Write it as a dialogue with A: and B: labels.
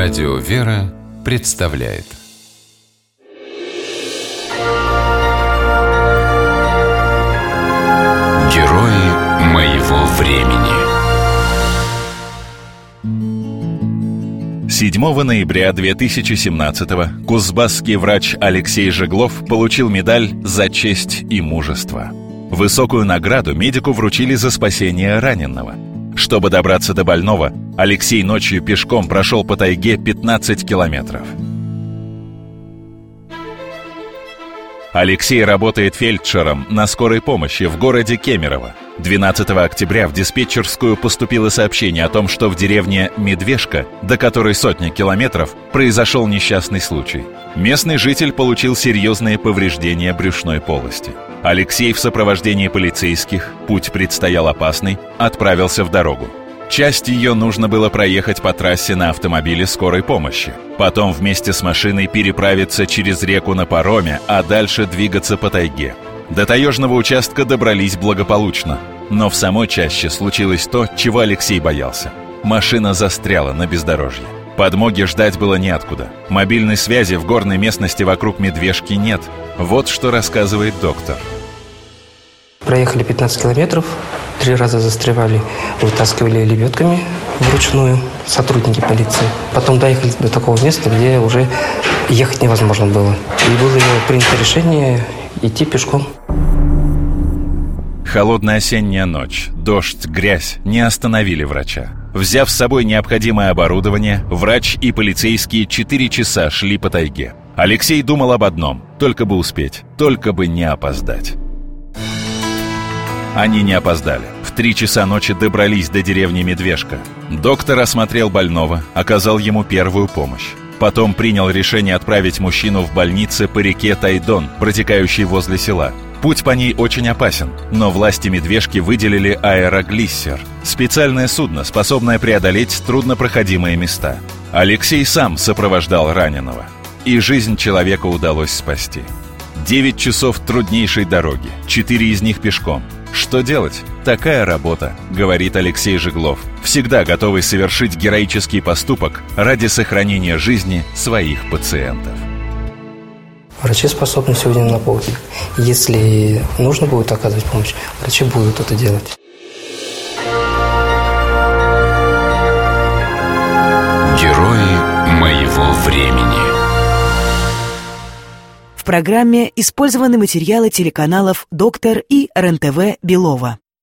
A: Радио «Вера» представляет. Герои моего времени.
B: 7 ноября 2017 кузбасский врач Алексей Жеглов получил медаль «За честь и мужество». Высокую награду медику вручили за спасение раненого – чтобы добраться до больного, Алексей ночью пешком прошел по тайге 15 километров. Алексей работает фельдшером на скорой помощи в городе Кемерово. 12 октября в диспетчерскую поступило сообщение о том, что в деревне Медвежка, до которой сотня километров, произошел несчастный случай. Местный житель получил серьезные повреждения брюшной полости. Алексей в сопровождении полицейских, путь предстоял опасный, отправился в дорогу. Часть ее нужно было проехать по трассе на автомобиле скорой помощи. Потом вместе с машиной переправиться через реку на пароме, а дальше двигаться по тайге. До таежного участка добрались благополучно. Но в самой чаще случилось то, чего Алексей боялся. Машина застряла на бездорожье. Подмоги ждать было неоткуда. Мобильной связи в горной местности вокруг Медвежки нет. Вот что рассказывает доктор.
C: Проехали 15 километров, три раза застревали, вытаскивали лебедками вручную сотрудники полиции. Потом доехали до такого места, где уже ехать невозможно было. И было принято решение идти пешком.
B: Холодная осенняя ночь, дождь, грязь не остановили врача. Взяв с собой необходимое оборудование, врач и полицейские четыре часа шли по тайге. Алексей думал об одном – только бы успеть, только бы не опоздать. Они не опоздали. В три часа ночи добрались до деревни Медвежка. Доктор осмотрел больного, оказал ему первую помощь. Потом принял решение отправить мужчину в больнице по реке Тайдон, протекающей возле села. Путь по ней очень опасен, но власти Медвежки выделили аэроглиссер – специальное судно, способное преодолеть труднопроходимые места. Алексей сам сопровождал раненого. И жизнь человека удалось спасти. Девять часов труднейшей дороги, четыре из них пешком. Что делать? Такая работа, говорит Алексей Жеглов, всегда готовый совершить героический поступок ради сохранения жизни своих пациентов.
C: Врачи способны сегодня на подвиг. Если нужно будет оказывать помощь, врачи будут это делать.
D: Программе использованы материалы телеканалов «Доктор» и РНТВ «Белова».